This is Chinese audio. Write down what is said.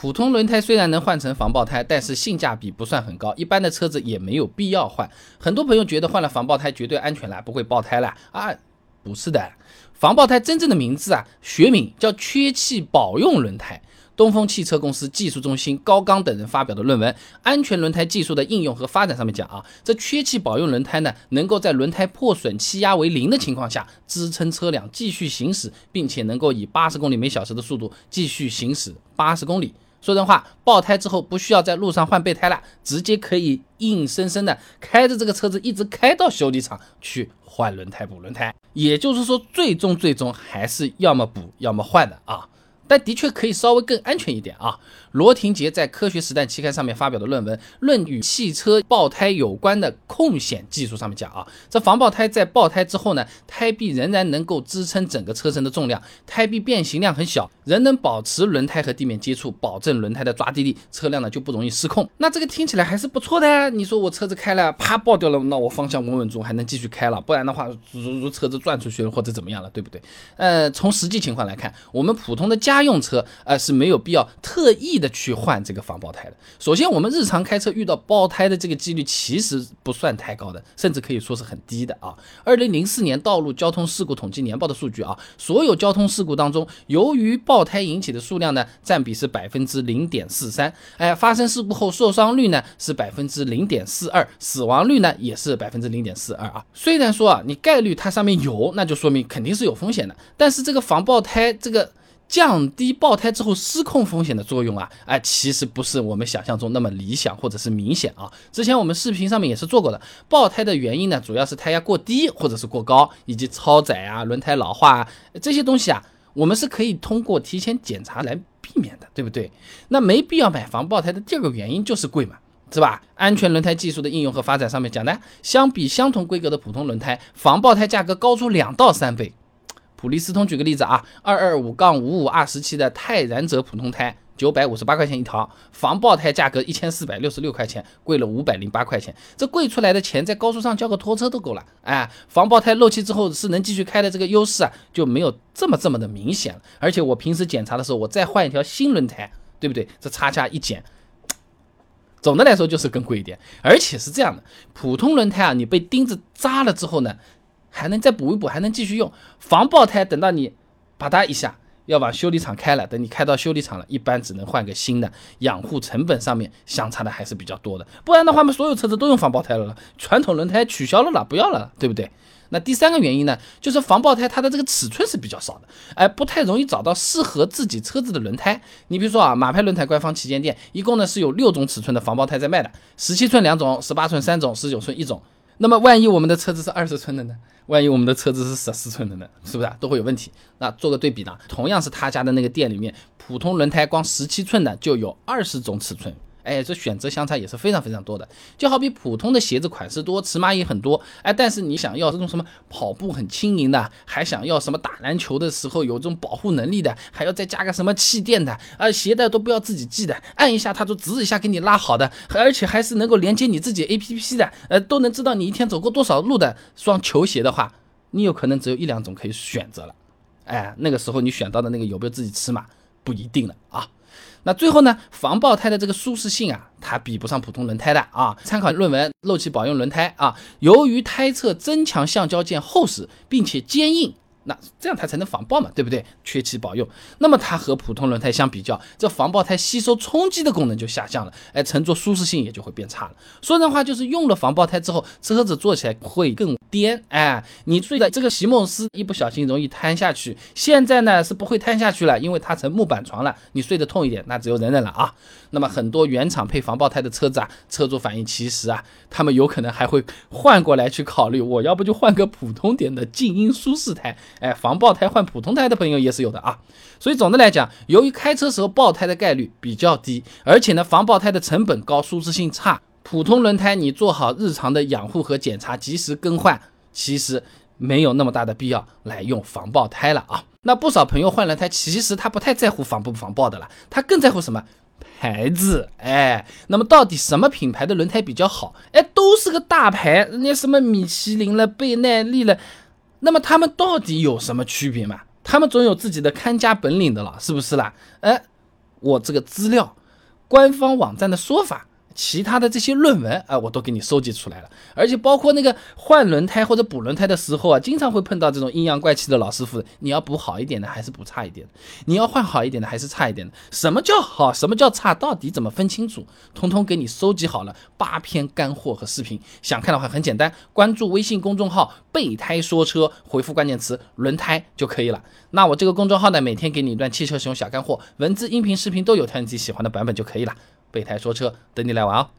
普通轮胎虽然能换成防爆胎，但是性价比不算很高，一般的车子也没有必要换。很多朋友觉得换了防爆胎绝对安全了，不会爆胎了啊？不是的，防爆胎真正的名字啊，学名叫缺气保用轮胎。东风汽车公司技术中心高刚等人发表的论文《安全轮胎技术的应用和发展》上面讲啊，这缺气保用轮胎呢，能够在轮胎破损、气压为零的情况下支撑车辆继续行驶，并且能够以八十公里每小时的速度继续行驶八十公里。说真话，爆胎之后不需要在路上换备胎了，直接可以硬生生的开着这个车子一直开到修理厂去换轮胎、补轮胎。也就是说，最终最终还是要么补，要么换的啊。但的确可以稍微更安全一点啊。罗廷杰在《科学实战》期刊上面发表的论文《论与汽车爆胎有关的控险技术》上面讲啊，这防爆胎在爆胎之后呢，胎壁仍然能够支撑整个车身的重量，胎壁变形量很小，仍能保持轮胎和地面接触，保证轮胎的抓地力，车辆呢就不容易失控。那这个听起来还是不错的呀。你说我车子开了，啪爆掉了，那我方向稳稳住，还能继续开了，不然的话，如如车子转出去了或者怎么样了，对不对？呃，从实际情况来看，我们普通的家家用车，呃是没有必要特意的去换这个防爆胎的。首先，我们日常开车遇到爆胎的这个几率其实不算太高的，甚至可以说是很低的啊。二零零四年道路交通事故统计年报的数据啊，所有交通事故当中，由于爆胎引起的数量呢，占比是百分之零点四三。哎，发生事故后受伤率呢是百分之零点四二，死亡率呢也是百分之零点四二啊。虽然说啊，你概率它上面有，那就说明肯定是有风险的，但是这个防爆胎这个。降低爆胎之后失控风险的作用啊，哎，其实不是我们想象中那么理想或者是明显啊。之前我们视频上面也是做过的，爆胎的原因呢，主要是胎压过低或者是过高，以及超载啊、轮胎老化啊这些东西啊，我们是可以通过提前检查来避免的，对不对？那没必要买防爆胎的第二个原因就是贵嘛，是吧？安全轮胎技术的应用和发展上面讲呢，相比相同规格的普通轮胎，防爆胎价格高出两到三倍。普利司通举个例子啊，二二五杠五五二十七的泰然者普通胎九百五十八块钱一条，防爆胎价格一千四百六十六块钱，贵了五百零八块钱。这贵出来的钱在高速上叫个拖车都够了。哎，防爆胎漏气之后是能继续开的这个优势啊，就没有这么这么的明显了。而且我平时检查的时候，我再换一条新轮胎，对不对？这差价一减，总的来说就是更贵一点。而且是这样的，普通轮胎啊，你被钉子扎了之后呢？还能再补一补，还能继续用防爆胎。等到你把它一下要往修理厂开了，等你开到修理厂了，一般只能换个新的，养护成本上面相差的还是比较多的。不然的话嘛，所有车子都用防爆胎了，传统轮胎取消了了，不要了，对不对？那第三个原因呢，就是防爆胎它的这个尺寸是比较少的，哎，不太容易找到适合自己车子的轮胎。你比如说啊，马牌轮胎官方旗舰店一共呢是有六种尺寸的防爆胎在卖的，十七寸两种，十八寸三种，十九寸一种。那么万一我们的车子是二十寸的呢？万一我们的车子是十四寸的呢？是不是啊都会有问题？那做个对比呢？同样是他家的那个店里面，普通轮胎光十七寸的就有二十种尺寸。哎，这选择相差也是非常非常多的，就好比普通的鞋子款式多，尺码也很多，哎，但是你想要这种什么跑步很轻盈的，还想要什么打篮球的时候有这种保护能力的，还要再加个什么气垫的，啊，鞋带都不要自己系的，按一下它就吱一下给你拉好的，而且还是能够连接你自己 A P P 的，呃，都能知道你一天走过多少路的双球鞋的话，你有可能只有一两种可以选择了，哎，那个时候你选到的那个有没有自己尺码不一定了啊。那最后呢，防爆胎的这个舒适性啊，它比不上普通轮胎的啊。参考论文《漏气保用轮胎》啊，由于胎侧增强橡胶件厚实并且坚硬。那这样它才能防爆嘛，对不对？缺气保用，那么它和普通轮胎相比较，这防爆胎吸收冲击的功能就下降了，哎，乘坐舒适性也就会变差了。说人话就是用了防爆胎之后，车子坐起来会更颠，哎，你睡的这个席梦思一不小心容易瘫下去，现在呢是不会瘫下去了，因为它成木板床了，你睡得痛一点，那只有忍忍了啊。那么很多原厂配防爆胎的车子啊，车主反映其实啊，他们有可能还会换过来去考虑，我要不就换个普通点的静音舒适胎。哎，防爆胎换普通胎的朋友也是有的啊，所以总的来讲，由于开车时候爆胎的概率比较低，而且呢防爆胎的成本高，舒适性差，普通轮胎你做好日常的养护和检查，及时更换，其实没有那么大的必要来用防爆胎了啊。那不少朋友换轮胎，其实他不太在乎防不防爆的了，他更在乎什么牌子？哎，那么到底什么品牌的轮胎比较好？哎，都是个大牌，人家什么米其林了、倍耐力了。那么他们到底有什么区别嘛？他们总有自己的看家本领的了，是不是啦？哎，我这个资料、官方网站的说法。其他的这些论文啊，我都给你收集出来了，而且包括那个换轮胎或者补轮胎的时候啊，经常会碰到这种阴阳怪气的老师傅。你要补好一点的还是补差一点的？你要换好一点的还是差一点的？什么叫好？什么叫差？到底怎么分清楚？通通给你收集好了，八篇干货和视频。想看的话很简单，关注微信公众号“备胎说车”，回复关键词“轮胎”就可以了。那我这个公众号呢，每天给你一段汽车使用小干货，文字、音频、视频都有，挑你自己喜欢的版本就可以了。备胎说车，等你来玩哦。